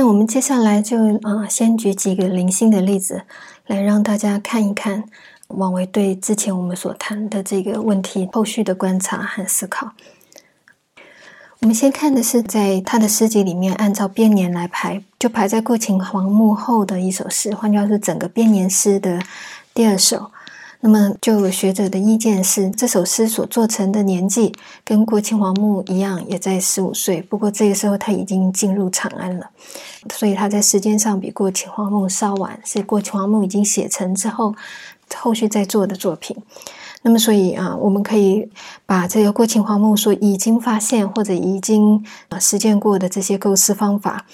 那我们接下来就啊，先举几个零星的例子，来让大家看一看王维对之前我们所谈的这个问题后续的观察和思考。我们先看的是在他的诗集里面，按照编年来排，就排在过秦皇墓后的一首诗，换句话说，整个编年诗的第二首。那么，就有学者的意见是，这首诗所做成的年纪跟过秦皇墓一样，也在十五岁。不过这个时候他已经进入长安了，所以他在时间上比过秦皇墓稍晚，是过秦皇墓已经写成之后，后续再做的作品。那么，所以啊，我们可以把这个过秦皇墓所已经发现或者已经啊实践过的这些构思方法，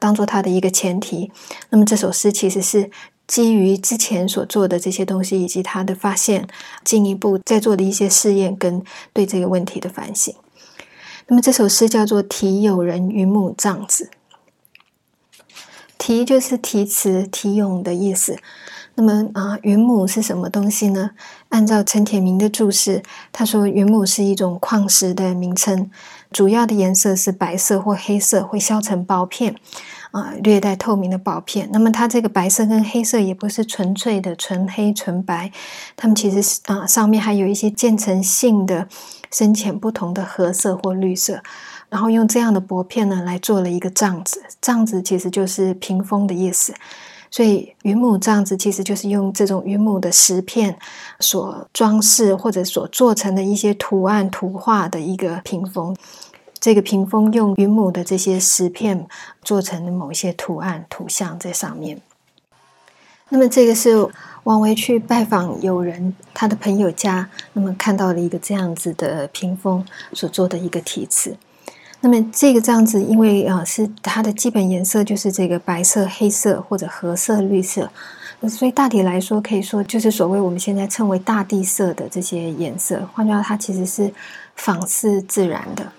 当做它的一个前提。那么这首诗其实是。基于之前所做的这些东西，以及他的发现，进一步在做的一些试验跟对这个问题的反省。那么这首诗叫做《题友人云母帐子》，题就是题词、题咏的意思。那么啊，云母是什么东西呢？按照陈铁明的注释，他说云母是一种矿石的名称，主要的颜色是白色或黑色，会削成薄片。啊，略带透明的薄片。那么它这个白色跟黑色也不是纯粹的纯黑纯白，它们其实是啊，上面还有一些渐层性的深浅不同的褐色或绿色。然后用这样的薄片呢来做了一个帐子，帐子其实就是屏风的意思。所以云母帐子其实就是用这种云母的石片所装饰或者所做成的一些图案图画的一个屏风。这个屏风用云母的这些石片做成某一些图案、图像在上面。那么，这个是王维去拜访友人他的朋友家，那么看到了一个这样子的屏风所做的一个题词。那么，这个这样子，因为啊是它的基本颜色就是这个白色、黑色或者褐色、绿色，所以大体来说可以说就是所谓我们现在称为大地色的这些颜色。换句话，它其实是仿似自然的。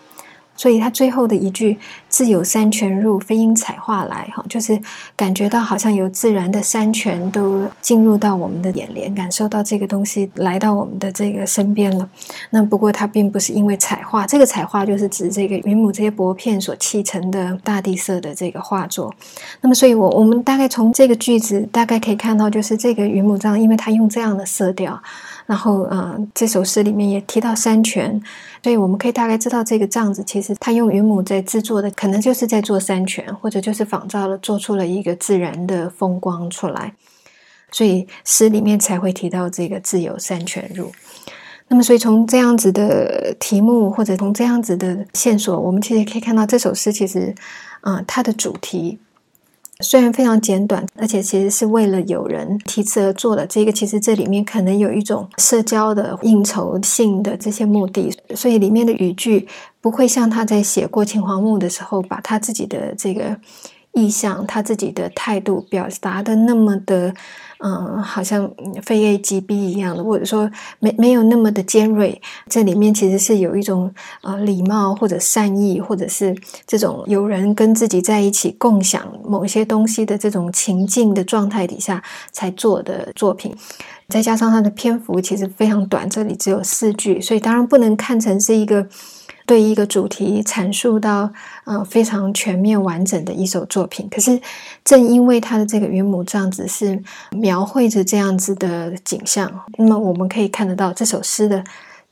所以他最后的一句“自有山泉入，非因彩画来”哈，就是感觉到好像有自然的山泉都进入到我们的眼帘，感受到这个东西来到我们的这个身边了。那不过它并不是因为彩画，这个彩画就是指这个云母这些薄片所砌成的大地色的这个画作。那么，所以我我们大概从这个句子大概可以看到，就是这个云母帐，因为它用这样的色调。然后，嗯，这首诗里面也提到山泉，所以我们可以大概知道这个帐子其实他用云母在制作的，可能就是在做山泉，或者就是仿造了，做出了一个自然的风光出来，所以诗里面才会提到这个自有山泉入。那么，所以从这样子的题目，或者从这样子的线索，我们其实可以看到这首诗其实，啊，它的主题。虽然非常简短，而且其实是为了有人提词而做的。这个其实这里面可能有一种社交的应酬性的这些目的，所以里面的语句不会像他在写过秦皇墓的时候，把他自己的这个意向、他自己的态度表达的那么的。嗯，好像非 A 即 B 一样的，或者说没没有那么的尖锐。这里面其实是有一种呃礼貌或者善意，或者是这种有人跟自己在一起共享某些东西的这种情境的状态底下才做的作品。再加上它的篇幅其实非常短，这里只有四句，所以当然不能看成是一个。对一个主题阐述到，呃，非常全面完整的一首作品。可是，正因为他的这个云母这样子是描绘着这样子的景象，那么我们可以看得到这首诗的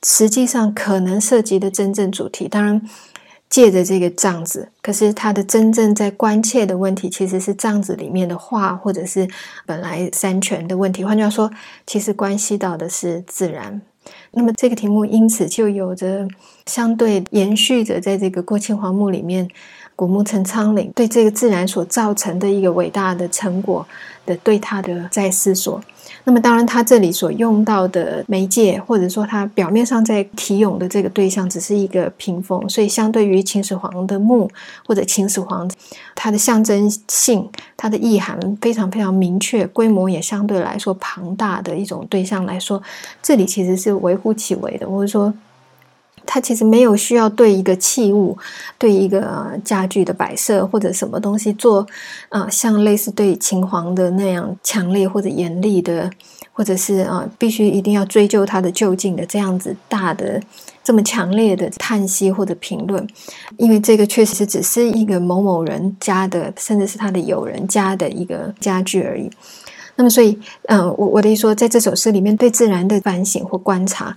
实际上可能涉及的真正主题。当然，借着这个帐子，可是他的真正在关切的问题，其实是帐子里面的画，或者是本来山泉的问题。换句话说，其实关系到的是自然。那么这个题目因此就有着相对延续着，在这个过庆皇墓里面，古木陈昌岭对这个自然所造成的一个伟大的成果的对他的在思索。那么，当然，他这里所用到的媒介，或者说他表面上在题咏的这个对象，只是一个屏风，所以相对于秦始皇的墓或者秦始皇，它的象征性、它的意涵非常非常明确，规模也相对来说庞大的一种对象来说，这里其实是微乎其微的，或者说它其实没有需要对一个器物、对一个家具的摆设或者什么东西做，啊，像类似对秦皇的那样强烈或者严厉的，或者是啊，必须一定要追究他的究竟的这样子大的、这么强烈的叹息或者评论，因为这个确实是只是一个某某人家的，甚至是他的友人家的一个家具而已。那么，所以，嗯，我我的意思说，在这首诗里面，对自然的反省或观察。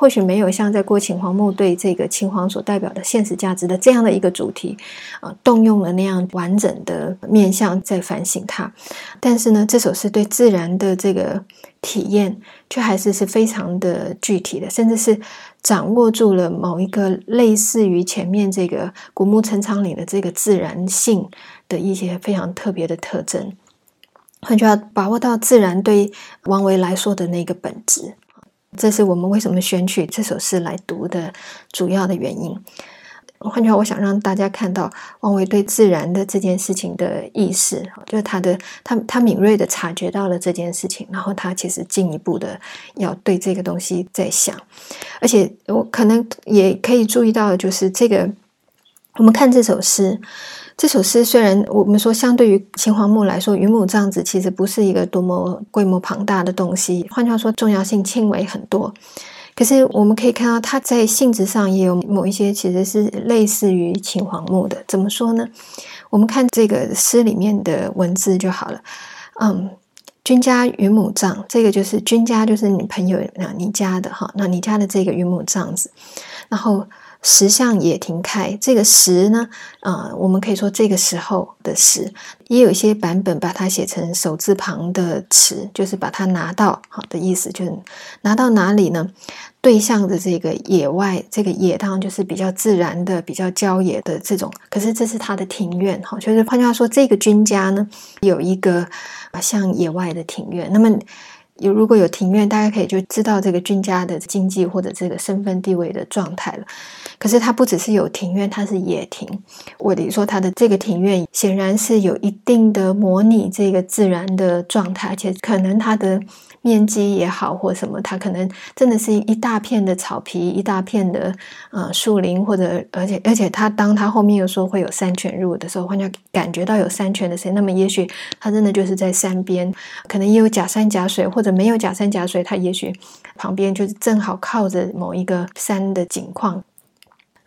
或许没有像在过秦皇墓对这个秦皇所代表的现实价值的这样的一个主题，啊，动用了那样完整的面向在反省它，但是呢，这首诗对自然的这个体验却还是是非常的具体的，甚至是掌握住了某一个类似于前面这个古墓陈仓里的这个自然性的一些非常特别的特征，他就要把握到自然对王维来说的那个本质。这是我们为什么选取这首诗来读的主要的原因。换句话，我想让大家看到王维对自然的这件事情的意识，就是他的他他敏锐的察觉到了这件事情，然后他其实进一步的要对这个东西在想，而且我可能也可以注意到，就是这个我们看这首诗。这首诗虽然我们说相对于秦皇墓来说，云母这样子其实不是一个多么规模庞大的东西，换句话说，重要性轻微很多。可是我们可以看到，它在性质上也有某一些其实是类似于秦皇墓的。怎么说呢？我们看这个诗里面的文字就好了。嗯，君家云母葬，这个就是君家，就是你朋友那，你家的哈，那你家的这个云母葬子，然后。石像也停开，这个石呢，啊，我们可以说这个时候的石，也有一些版本把它写成手字旁的池，就是把它拿到好的意思，就是拿到哪里呢？对象的这个野外，这个野当然就是比较自然的、比较郊野的这种。可是这是他的庭院，哈，就是换句话说，这个君家呢有一个啊像野外的庭院，那么。有如果有庭院，大家可以就知道这个君家的经济或者这个身份地位的状态了。可是它不只是有庭院，它是野庭。我的说，它的这个庭院显然是有一定的模拟这个自然的状态，而且可能它的。面积也好，或什么，它可能真的是一大片的草皮，一大片的呃树林，或者而且而且，它当它后面又说会有山泉入的时候，换家感觉到有山泉的声音，那么也许它真的就是在山边，可能也有假山假水，或者没有假山假水，它也许旁边就是正好靠着某一个山的景况。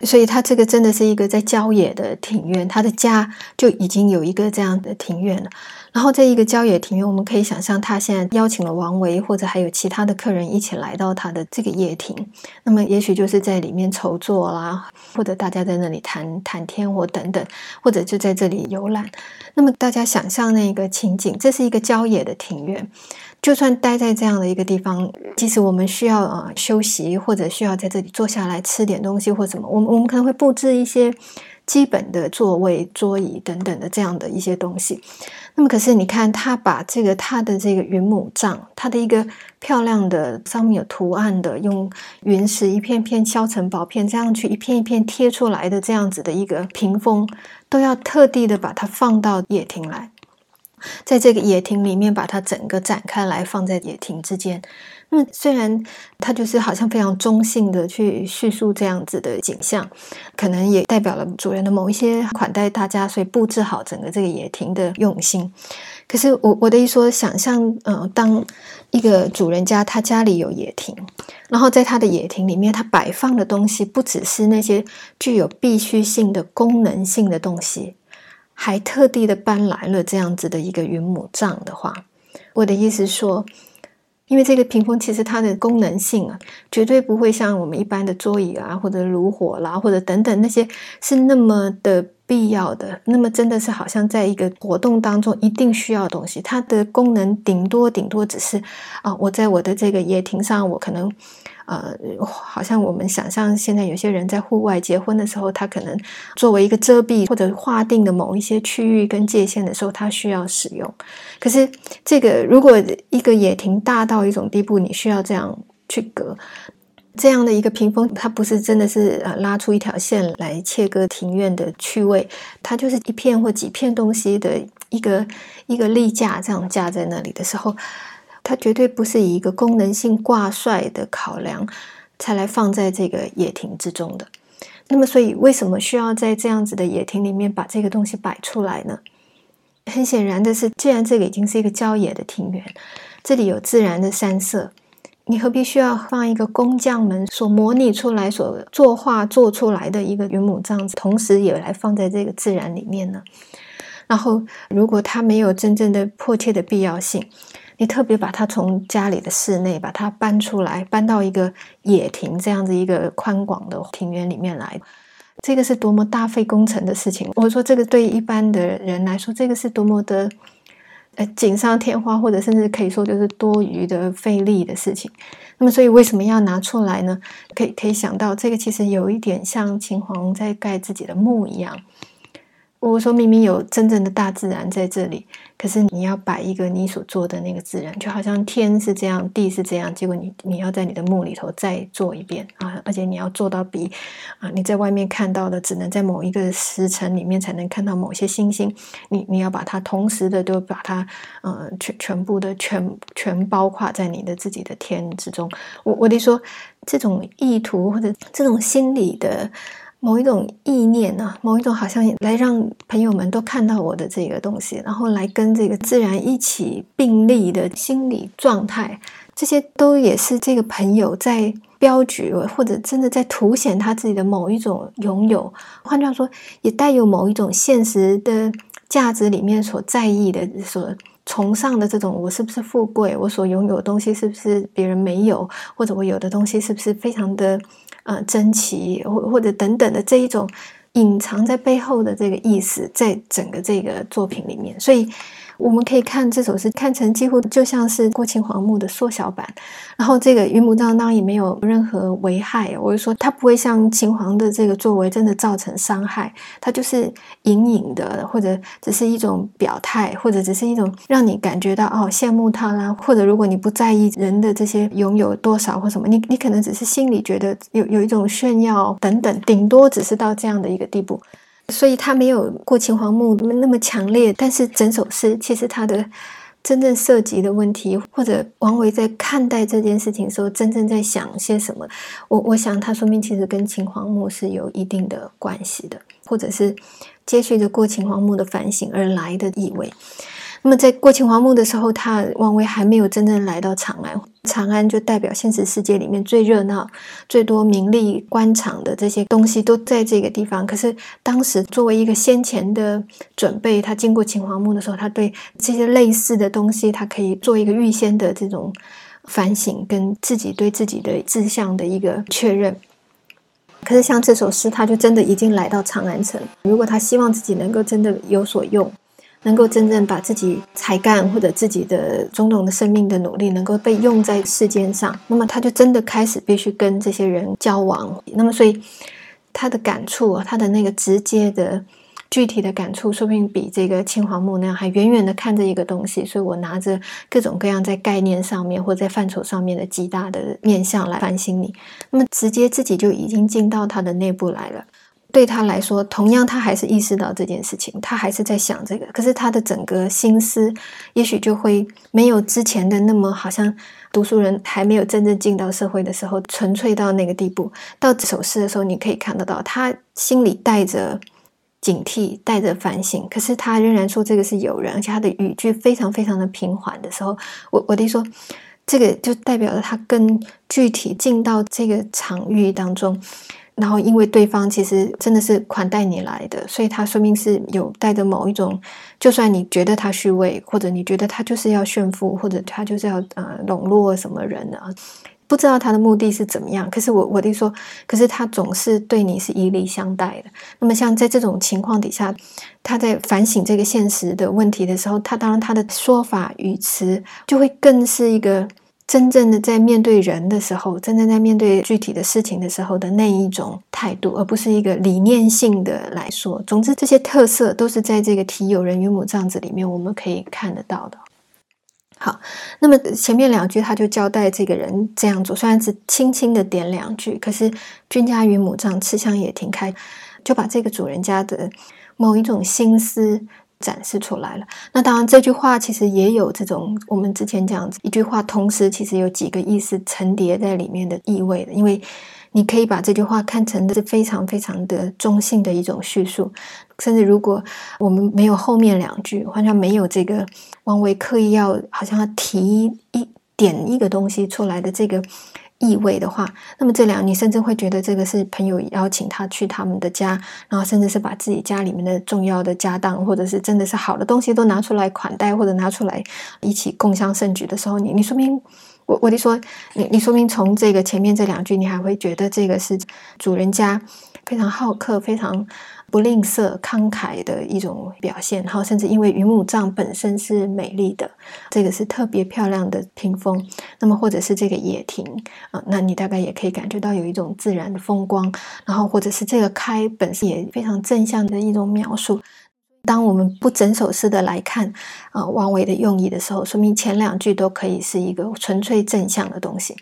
所以，它这个真的是一个在郊野的庭院，他的家就已经有一个这样的庭院了。然后，这一个郊野庭院，我们可以想象，他现在邀请了王维，或者还有其他的客人一起来到他的这个夜庭。那么，也许就是在里面筹坐啦，或者大家在那里谈谈天或等等，或者就在这里游览。那么，大家想象那个情景，这是一个郊野的庭院。就算待在这样的一个地方，即使我们需要啊休息，或者需要在这里坐下来吃点东西或什么，我们我们可能会布置一些基本的座位、桌椅等等的这样的一些东西。那么，可是你看，他把这个他的这个云母帐，他的一个漂亮的上面有图案的，用云石一片片削成薄片，这样去一片一片贴出来的这样子的一个屏风，都要特地的把它放到野庭来。在这个野庭里面，把它整个展开来，放在野庭之间。那，虽然它就是好像非常中性的去叙述这样子的景象，可能也代表了主人的某一些款待大家，所以布置好整个这个野庭的用心。可是，我我的意思说，想象，嗯，当一个主人家他家里有野庭，然后在他的野庭里面，他摆放的东西不只是那些具有必须性的功能性的东西。还特地的搬来了这样子的一个云母帐的话，我的意思说，因为这个屏风其实它的功能性啊，绝对不会像我们一般的桌椅啊，或者炉火啦，或者等等那些是那么的必要的。那么真的是好像在一个活动当中一定需要的东西，它的功能顶多顶多只是啊，我在我的这个野庭上，我可能。呃，好像我们想象现在有些人在户外结婚的时候，他可能作为一个遮蔽或者划定的某一些区域跟界限的时候，他需要使用。可是这个如果一个野庭大到一种地步，你需要这样去隔这样的一个屏风，它不是真的是呃拉出一条线来切割庭院的趣味，它就是一片或几片东西的一个一个立架这样架在那里的时候。它绝对不是以一个功能性挂帅的考量，才来放在这个野亭之中的。那么，所以为什么需要在这样子的野亭里面把这个东西摆出来呢？很显然的是，既然这个已经是一个郊野的庭园，这里有自然的山色，你何必需要放一个工匠们所模拟出来、所作画做出来的一个云母这样子，同时也来放在这个自然里面呢？然后，如果它没有真正的迫切的必要性，你特别把它从家里的室内把它搬出来，搬到一个野庭这样子一个宽广的庭园里面来，这个是多么大费工程的事情。我说这个对一般的人来说，这个是多么的呃锦上添花，或者甚至可以说就是多余的费力的事情。那么，所以为什么要拿出来呢？可以可以想到，这个其实有一点像秦皇在盖自己的墓一样。我说明明有真正的大自然在这里，可是你要摆一个你所做的那个自然，就好像天是这样，地是这样，结果你你要在你的墓里头再做一遍啊！而且你要做到比啊你在外面看到的，只能在某一个时辰里面才能看到某些星星，你你要把它同时的都把它呃全全部的全全包括在你的自己的天之中。我我得说，这种意图或者这种心理的。某一种意念啊，某一种好像来让朋友们都看到我的这个东西，然后来跟这个自然一起并立的心理状态，这些都也是这个朋友在标举或者真的在凸显他自己的某一种拥有。换句话说，也带有某一种现实的价值里面所在意的、所崇尚的这种：我是不是富贵？我所拥有的东西是不是别人没有？或者我有的东西是不是非常的？呃，珍奇或或者等等的这一种隐藏在背后的这个意思，在整个这个作品里面，所以。我们可以看这首诗，看成几乎就像是过秦皇墓的缩小版。然后这个云母当当也没有任何危害，我就说它不会像秦皇的这个作为真的造成伤害，它就是隐隐的，或者只是一种表态，或者只是一种让你感觉到哦羡慕他啦，或者如果你不在意人的这些拥有多少或什么，你你可能只是心里觉得有有一种炫耀等等，顶多只是到这样的一个地步。所以他没有过秦皇墓那么强烈，但是整首诗其实他的真正涉及的问题，或者王维在看待这件事情时候，真正在想些什么，我我想他说明其实跟秦皇墓是有一定的关系的，或者是接续着过秦皇墓的反省而来的意味。那么在过秦皇墓的时候，他王维还没有真正来到长安。长安就代表现实世界里面最热闹、最多名利官场的这些东西都在这个地方。可是当时作为一个先前的准备，他经过秦皇墓的时候，他对这些类似的东西，他可以做一个预先的这种反省，跟自己对自己的志向的一个确认。可是像这首诗，他就真的已经来到长安城。如果他希望自己能够真的有所用。能够真正把自己才干或者自己的种种的生命的努力能够被用在世间上，那么他就真的开始必须跟这些人交往。那么，所以他的感触，他的那个直接的具体的感触，说不定比这个青黄木那样还远远的看着一个东西。所以我拿着各种各样在概念上面或在范畴上面的极大的面向来反省你，那么直接自己就已经进到他的内部来了。对他来说，同样他还是意识到这件事情，他还是在想这个。可是他的整个心思，也许就会没有之前的那么好像读书人还没有真正进到社会的时候纯粹到那个地步。到这首诗的时候，你可以看得到，他心里带着警惕，带着反省。可是他仍然说这个是有人，而且他的语句非常非常的平缓的时候，我我得说，这个就代表了他更具体进到这个场域当中。然后，因为对方其实真的是款待你来的，所以他说明是有带着某一种，就算你觉得他虚伪，或者你觉得他就是要炫富，或者他就是要呃笼络什么人啊，不知道他的目的是怎么样。可是我我弟说，可是他总是对你是以礼相待的。那么像在这种情况底下，他在反省这个现实的问题的时候，他当然他的说法语词就会更是一个。真正的在面对人的时候，真正在面对具体的事情的时候的那一种态度，而不是一个理念性的来说。总之，这些特色都是在这个题有人与母这样子里面，我们可以看得到的。好，那么前面两句他就交代这个人这样做，虽然只轻轻的点两句，可是君家与母帐，吃香也挺开，就把这个主人家的某一种心思。展示出来了。那当然，这句话其实也有这种我们之前讲一句话，同时其实有几个意思层叠在里面的意味的。因为你可以把这句话看成是非常非常的中性的一种叙述，甚至如果我们没有后面两句，好像没有这个王维刻意要好像要提一点一个东西出来的这个。意味的话，那么这两你甚至会觉得这个是朋友邀请他去他们的家，然后甚至是把自己家里面的重要的家当，或者是真的是好的东西都拿出来款待，或者拿出来一起共襄盛举的时候，你你说明我我就说你你说明从这个前面这两句，你还会觉得这个是主人家非常好客，非常。不吝啬、慷慨的一种表现，然后甚至因为云母帐本身是美丽的，这个是特别漂亮的屏风，那么或者是这个野亭啊，那你大概也可以感觉到有一种自然的风光，然后或者是这个开本身也非常正向的一种描述。当我们不整首诗的来看啊，王维的用意的时候，说明前两句都可以是一个纯粹正向的东西。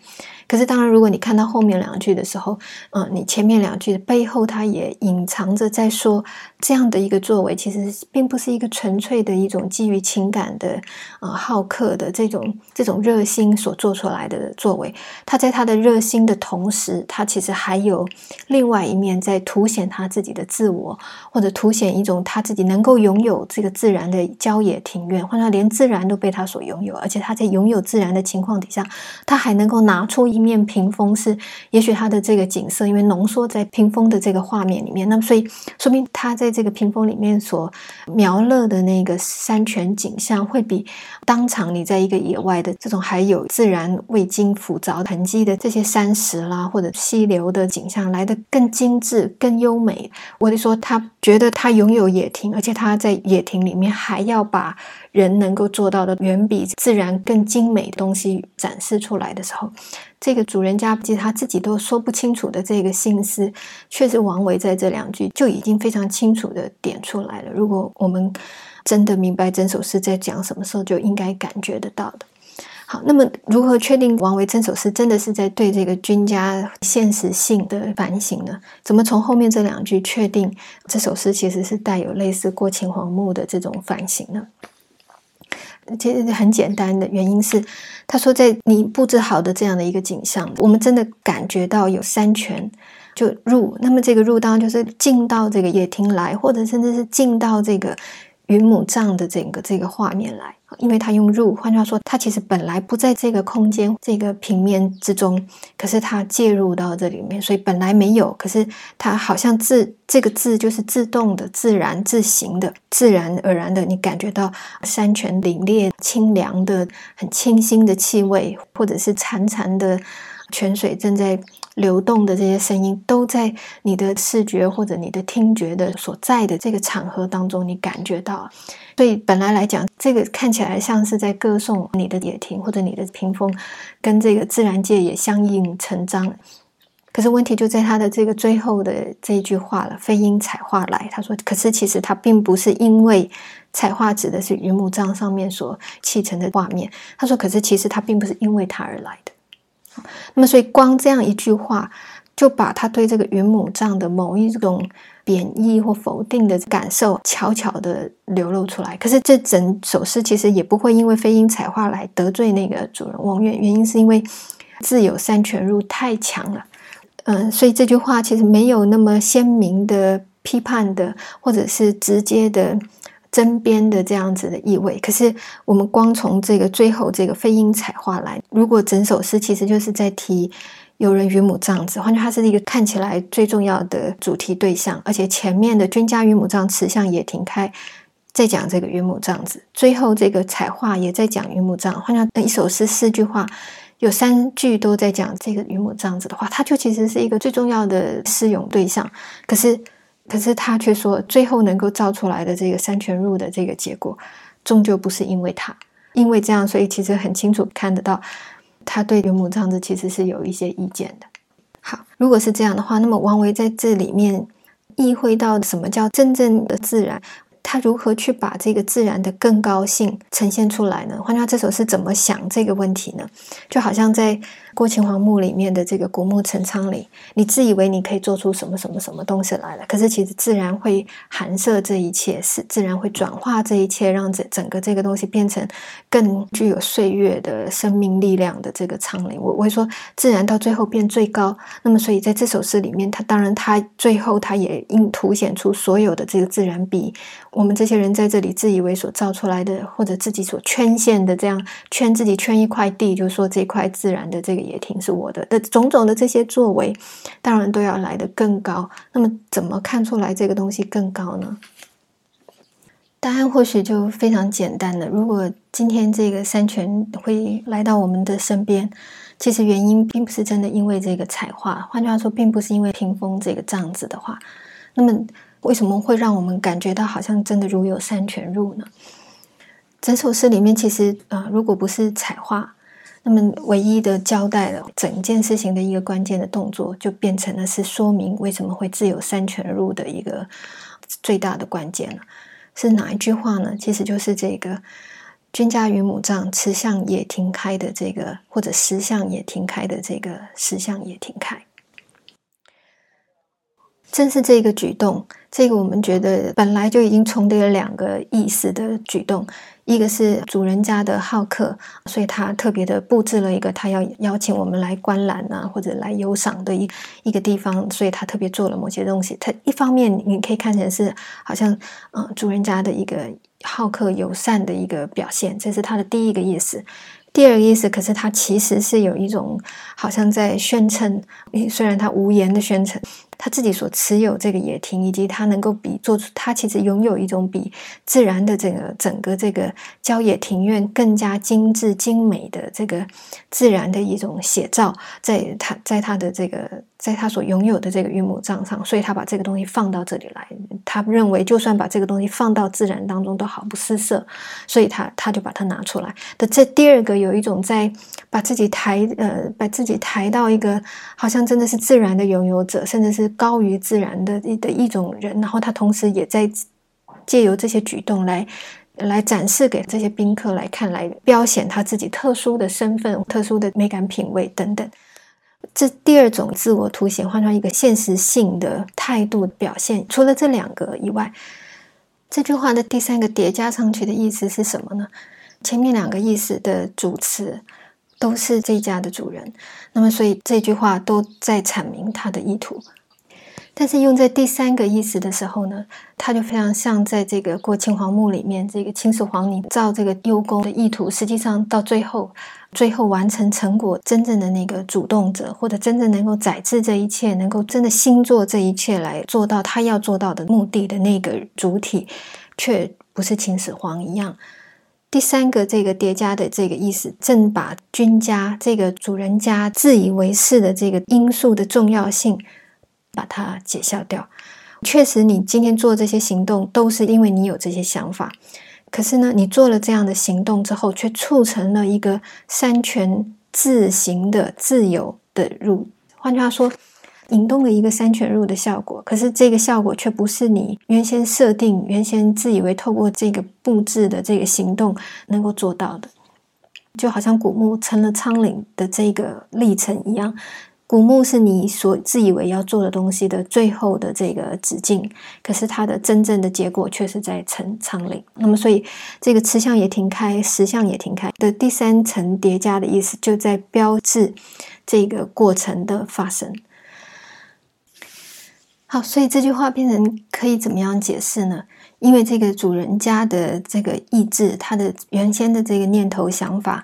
可是，当然，如果你看到后面两句的时候，嗯，你前面两句的背后，它也隐藏着在说这样的一个作为，其实并不是一个纯粹的一种基于情感的啊好客的这种这种热心所做出来的作为。他在他的热心的同时，他其实还有另外一面在凸显他自己的自我，或者凸显一种他自己能够拥有这个自然的郊野庭院，或者连自然都被他所拥有，而且他在拥有自然的情况底下，他还能够拿出一。一面屏风是，也许它的这个景色，因为浓缩在屏风的这个画面里面，那么所以说明他在这个屏风里面所描勒的那个山泉景象，会比当场你在一个野外的这种还有自然未经腐凿痕迹的这些山石啦或者溪流的景象来的更精致、更优美。我就说，他觉得他拥有野亭，而且他在野亭里面还要把。人能够做到的远比自然更精美的东西展示出来的时候，这个主人家其实他自己都说不清楚的这个心思，确实王维在这两句就已经非常清楚的点出来了。如果我们真的明白整首诗在讲什么时候，就应该感觉得到的。好，那么如何确定王维这首诗真的是在对这个君家现实性的反省呢？怎么从后面这两句确定这首诗其实是带有类似过秦皇墓的这种反省呢？其实很简单的原因是，他说在你布置好的这样的一个景象，我们真的感觉到有三泉就入，那么这个入当然就是进到这个夜厅来，或者甚至是进到这个云母帐的整个这个画面来。因为他用入，换句话说，他其实本来不在这个空间、这个平面之中，可是他介入到这里面，所以本来没有，可是他好像自这个字就是自动的、自然自行的、自然而然的，你感觉到山泉凛冽、清凉的、很清新的气味，或者是潺潺的泉水正在。流动的这些声音都在你的视觉或者你的听觉的所在的这个场合当中，你感觉到。所以本来来讲，这个看起来像是在歌颂你的野亭或者你的屏风，跟这个自然界也相映成章。可是问题就在他的这个最后的这一句话了：“非因彩画来。”他说：“可是其实他并不是因为彩画指的是云母帐上面所砌成的画面。”他说：“可是其实他并不是因为他而来的。”那么，所以光这样一句话，就把他对这个云母帐的某一种贬义或否定的感受悄悄的流露出来。可是，这整首诗其实也不会因为飞鹰彩画来得罪那个主人翁，原原因是因为自有三泉入太强了。嗯，所以这句话其实没有那么鲜明的批判的，或者是直接的。针砭的这样子的意味，可是我们光从这个最后这个飞鹰彩画来，如果整首诗其实就是在提有人云母帐子，换句话是一个看起来最重要的主题对象，而且前面的君家云母帐池向野亭开，在讲这个云母帐子，最后这个彩画也在讲云母帐，换句一首诗四句话有三句都在讲这个云母帐子的话，它就其实是一个最重要的诗咏对象，可是。可是他却说，最后能够造出来的这个山泉入的这个结果，终究不是因为他，因为这样，所以其实很清楚看得到，他对云母样子其实是有一些意见的。好，如果是这样的话，那么王维在这里面意会到什么叫真正的自然？他如何去把这个自然的更高性呈现出来呢？换句话这首是怎么想这个问题呢？就好像在过秦皇墓里面的这个古墓陈仓里，你自以为你可以做出什么什么什么东西来了，可是其实自然会含摄这一切，是自然会转化这一切，让整整个这个东西变成更具有岁月的生命力量的这个苍林。我我会说，自然到最后变最高。那么，所以在这首诗里面，它当然它最后它也应凸显出所有的这个自然比我们这些人在这里自以为所造出来的，或者自己所圈限的这样圈自己圈一块地，就是说这块自然的这个。也挺是我的的种种的这些作为，当然都要来得更高。那么，怎么看出来这个东西更高呢？答案或许就非常简单了。如果今天这个山泉会来到我们的身边，其实原因并不是真的因为这个彩画，换句话说，并不是因为屏风这个帐子的话，那么为什么会让我们感觉到好像真的如有山泉入呢？整首诗里面，其实啊，如果不是彩画。那么，唯一的交代了整件事情的一个关键的动作，就变成了是说明为什么会自有三泉入的一个最大的关键了。是哪一句话呢？其实就是这个“君家云母帐，慈向也庭开”的这个，或者“石向也庭开”的这个“石向也庭开”。正是这个举动，这个我们觉得本来就已经重叠了两个意思的举动。一个是主人家的好客，所以他特别的布置了一个他要邀请我们来观览啊，或者来游赏的一一个地方，所以他特别做了某些东西。他一方面你可以看成是好像嗯主人家的一个好客友善的一个表现，这是他的第一个意思。第二个意思，可是他其实是有一种好像在宣称，虽然他无言的宣称。他自己所持有这个野庭，以及他能够比做出，他其实拥有一种比自然的这个整个这个郊野庭院更加精致精美的这个自然的一种写照，在他在他的这个在他所拥有的这个玉木帐上，所以他把这个东西放到这里来。他认为，就算把这个东西放到自然当中都毫不失色，所以他他就把它拿出来。的这第二个有一种在把自己抬呃把自己抬到一个好像真的是自然的拥有者，甚至是。高于自然的的一种人，然后他同时也在借由这些举动来来展示给这些宾客来看，来标显他自己特殊的身份、特殊的美感品味等等。这第二种自我凸显，换成一个现实性的态度表现。除了这两个以外，这句话的第三个叠加上去的意思是什么呢？前面两个意思的主词都是这家的主人，那么所以这句话都在阐明他的意图。但是用在第三个意思的时候呢，它就非常像在这个过秦皇墓里面，这个秦始皇你造这个幽宫的意图，实际上到最后，最后完成成果真正的那个主动者，或者真正能够载制这一切，能够真的兴做这一切来做到他要做到的目的的那个主体，却不是秦始皇一样。第三个这个叠加的这个意思，正把君家这个主人家自以为是的这个因素的重要性。把它解消掉。确实，你今天做这些行动都是因为你有这些想法。可是呢，你做了这样的行动之后，却促成了一个三权自行的自由的入。换句话说，引动了一个三权入的效果。可是这个效果却不是你原先设定、原先自以为透过这个布置的这个行动能够做到的。就好像古墓成了苍岭的这个历程一样。古墓是你所自以为要做的东西的最后的这个止境，可是它的真正的结果却是在成苍岭。那么，所以这个持相也停开，实相也停开的第三层叠加的意思，就在标志这个过程的发生。好，所以这句话变成可以怎么样解释呢？因为这个主人家的这个意志，他的原先的这个念头想法。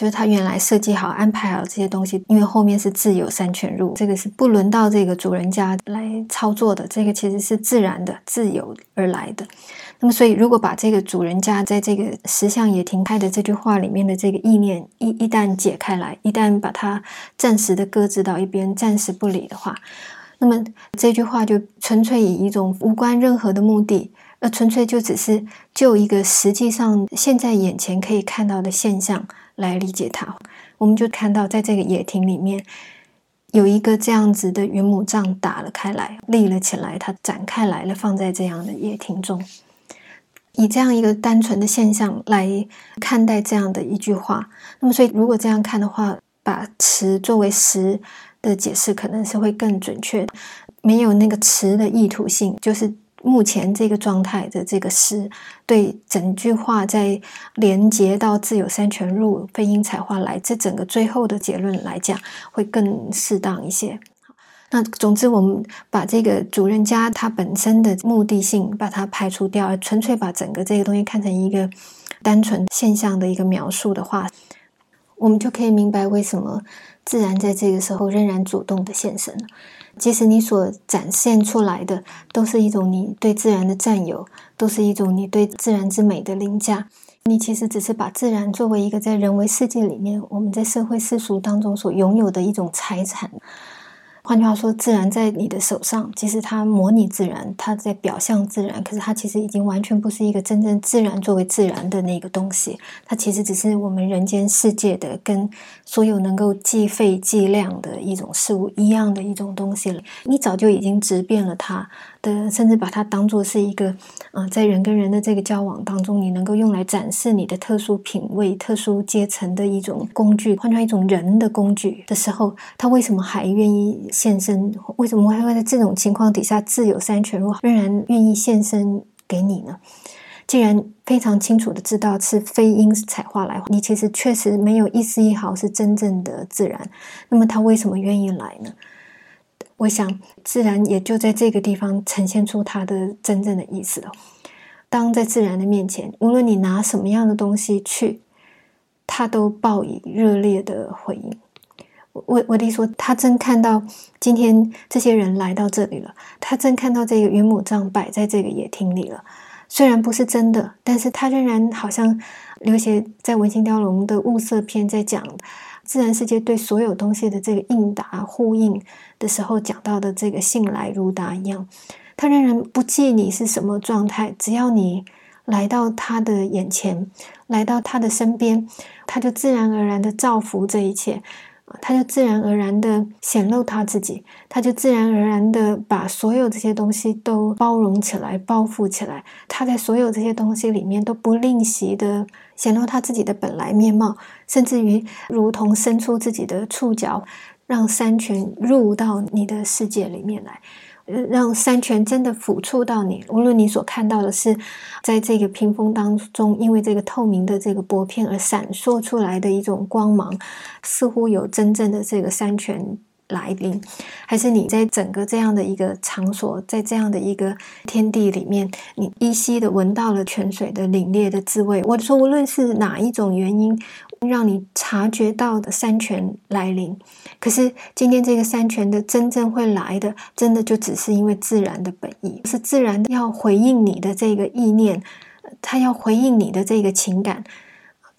就是他原来设计好、安排好这些东西，因为后面是自有三权入，这个是不轮到这个主人家来操作的，这个其实是自然的、自由而来的。那么，所以如果把这个主人家在这个石像也停开的这句话里面的这个意念一一旦解开来，一旦把它暂时的搁置到一边，暂时不理的话，那么这句话就纯粹以一种无关任何的目的，而纯粹就只是就一个实际上现在眼前可以看到的现象。来理解它，我们就看到，在这个野亭里面，有一个这样子的云母帐打了开来，立了起来，它展开来了，放在这样的野亭中，以这样一个单纯的现象来看待这样的一句话。那么，所以如果这样看的话，把词作为实的解释，可能是会更准确。没有那个词的意图性，就是目前这个状态的这个诗，对整句话在连接到自有三泉入非因彩化来，这整个最后的结论来讲，会更适当一些。那总之，我们把这个主人家他本身的目的性把它排除掉，而纯粹把整个这个东西看成一个单纯现象的一个描述的话，我们就可以明白为什么自然在这个时候仍然主动的现身了。即使你所展现出来的都是一种你对自然的占有，都是一种你对自然之美的凌驾，你其实只是把自然作为一个在人为世界里面，我们在社会世俗当中所拥有的一种财产。换句话说，自然在你的手上，其实它模拟自然，它在表象自然，可是它其实已经完全不是一个真正自然作为自然的那个东西。它其实只是我们人间世界的，跟所有能够计费计量的一种事物一样的一种东西了。你早就已经直变了它的，甚至把它当做是一个，啊，在人跟人的这个交往当中，你能够用来展示你的特殊品味、特殊阶层的一种工具，换成一种人的工具的时候，他为什么还愿意？现身为什么还会在这种情况底下自有三全入，仍然愿意现身给你呢？既然非常清楚的知道是非因彩化来，你其实确实没有一丝一毫是真正的自然，那么他为什么愿意来呢？我想，自然也就在这个地方呈现出它的真正的意思了。当在自然的面前，无论你拿什么样的东西去，他都报以热烈的回应。我我弟说，他正看到今天这些人来到这里了，他正看到这个云母杖摆在这个野厅里了。虽然不是真的，但是他仍然好像刘勰在《文心雕龙》的物色篇在讲自然世界对所有东西的这个应答呼应的时候讲到的这个信来如答一样。他仍然不记你是什么状态，只要你来到他的眼前，来到他的身边，他就自然而然的造福这一切。他就自然而然的显露他自己，他就自然而然的把所有这些东西都包容起来、包覆起来。他在所有这些东西里面都不吝惜的显露他自己的本来面貌，甚至于如同伸出自己的触角，让山泉入到你的世界里面来。让山泉真的抚触到你，无论你所看到的是在这个屏风当中，因为这个透明的这个薄片而闪烁出来的一种光芒，似乎有真正的这个山泉来临，还是你在整个这样的一个场所，在这样的一个天地里面，你依稀的闻到了泉水的凛冽的滋味。我说，无论是哪一种原因。让你察觉到的三泉来临，可是今天这个三泉的真正会来的，真的就只是因为自然的本意，是自然要回应你的这个意念，它要回应你的这个情感，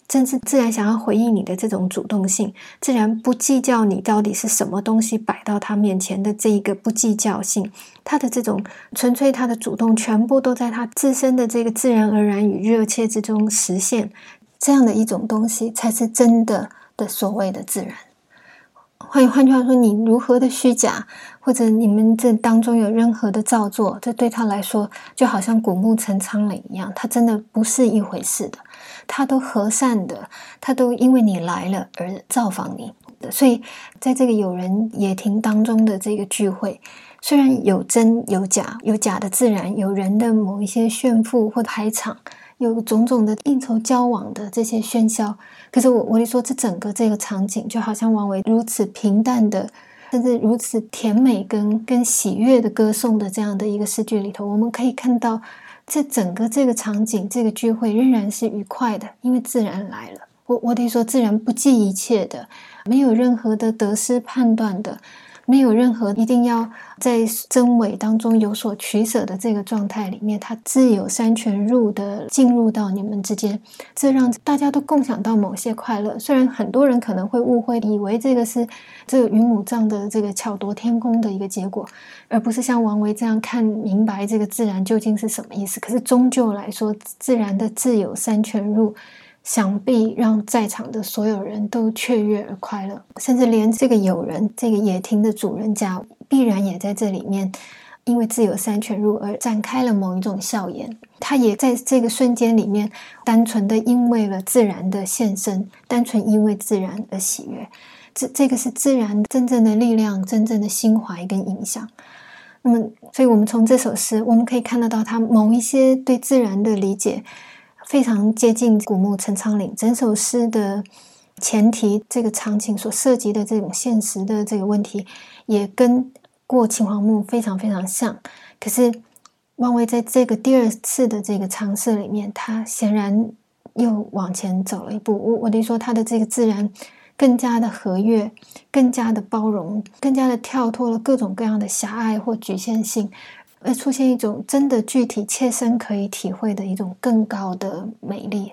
正是自然想要回应你的这种主动性，自然不计较你到底是什么东西摆到他面前的这一个不计较性，他的这种纯粹，他的主动全部都在他自身的这个自然而然与热切之中实现。这样的一种东西，才是真的的所谓的自然。换换句话说，你如何的虚假，或者你们这当中有任何的造作，这对他来说就好像古木成苍岭一样，他真的不是一回事的。他都和善的，他都因为你来了而造访你。所以，在这个有人野庭当中的这个聚会，虽然有真有假，有假的自然，有人的某一些炫富或排场。有种种的应酬交往的这些喧嚣，可是我我得说，这整个这个场景就好像王维如此平淡的，甚至如此甜美跟跟喜悦的歌颂的这样的一个诗句里头，我们可以看到，这整个这个场景这个聚会仍然是愉快的，因为自然来了。我我得说，自然不计一切的，没有任何的得失判断的。没有任何一定要在真伪当中有所取舍的这个状态里面，它自有三全入的进入到你们之间，这让大家都共享到某些快乐。虽然很多人可能会误会，以为这个是这个云母藏的这个巧夺天工的一个结果，而不是像王维这样看明白这个自然究竟是什么意思。可是终究来说，自然的自有三全入。想必让在场的所有人都雀跃而快乐，甚至连这个友人、这个野亭的主人家，必然也在这里面，因为自有三全入而展开了某一种笑颜。他也在这个瞬间里面，单纯的因为了自然的现身，单纯因为自然而喜悦。这这个是自然真正的力量、真正的心怀跟影响。那么，所以我们从这首诗，我们可以看得到他某一些对自然的理解非常接近古墓陈昌岭。整首诗的前提，这个场景所涉及的这种现实的这个问题，也跟过秦皇墓非常非常像。可是，汪威在这个第二次的这个尝试里面，他显然又往前走了一步。我我得说，他的这个自然。更加的和悦，更加的包容，更加的跳脱了各种各样的狭隘或局限性，会出现一种真的具体、切身可以体会的一种更高的美丽。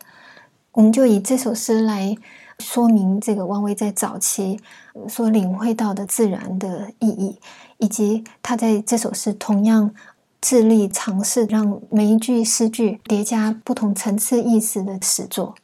我们就以这首诗来说明这个王维在早期所领会到的自然的意义，以及他在这首诗同样致力尝试让每一句诗句叠加不同层次意思的诗作。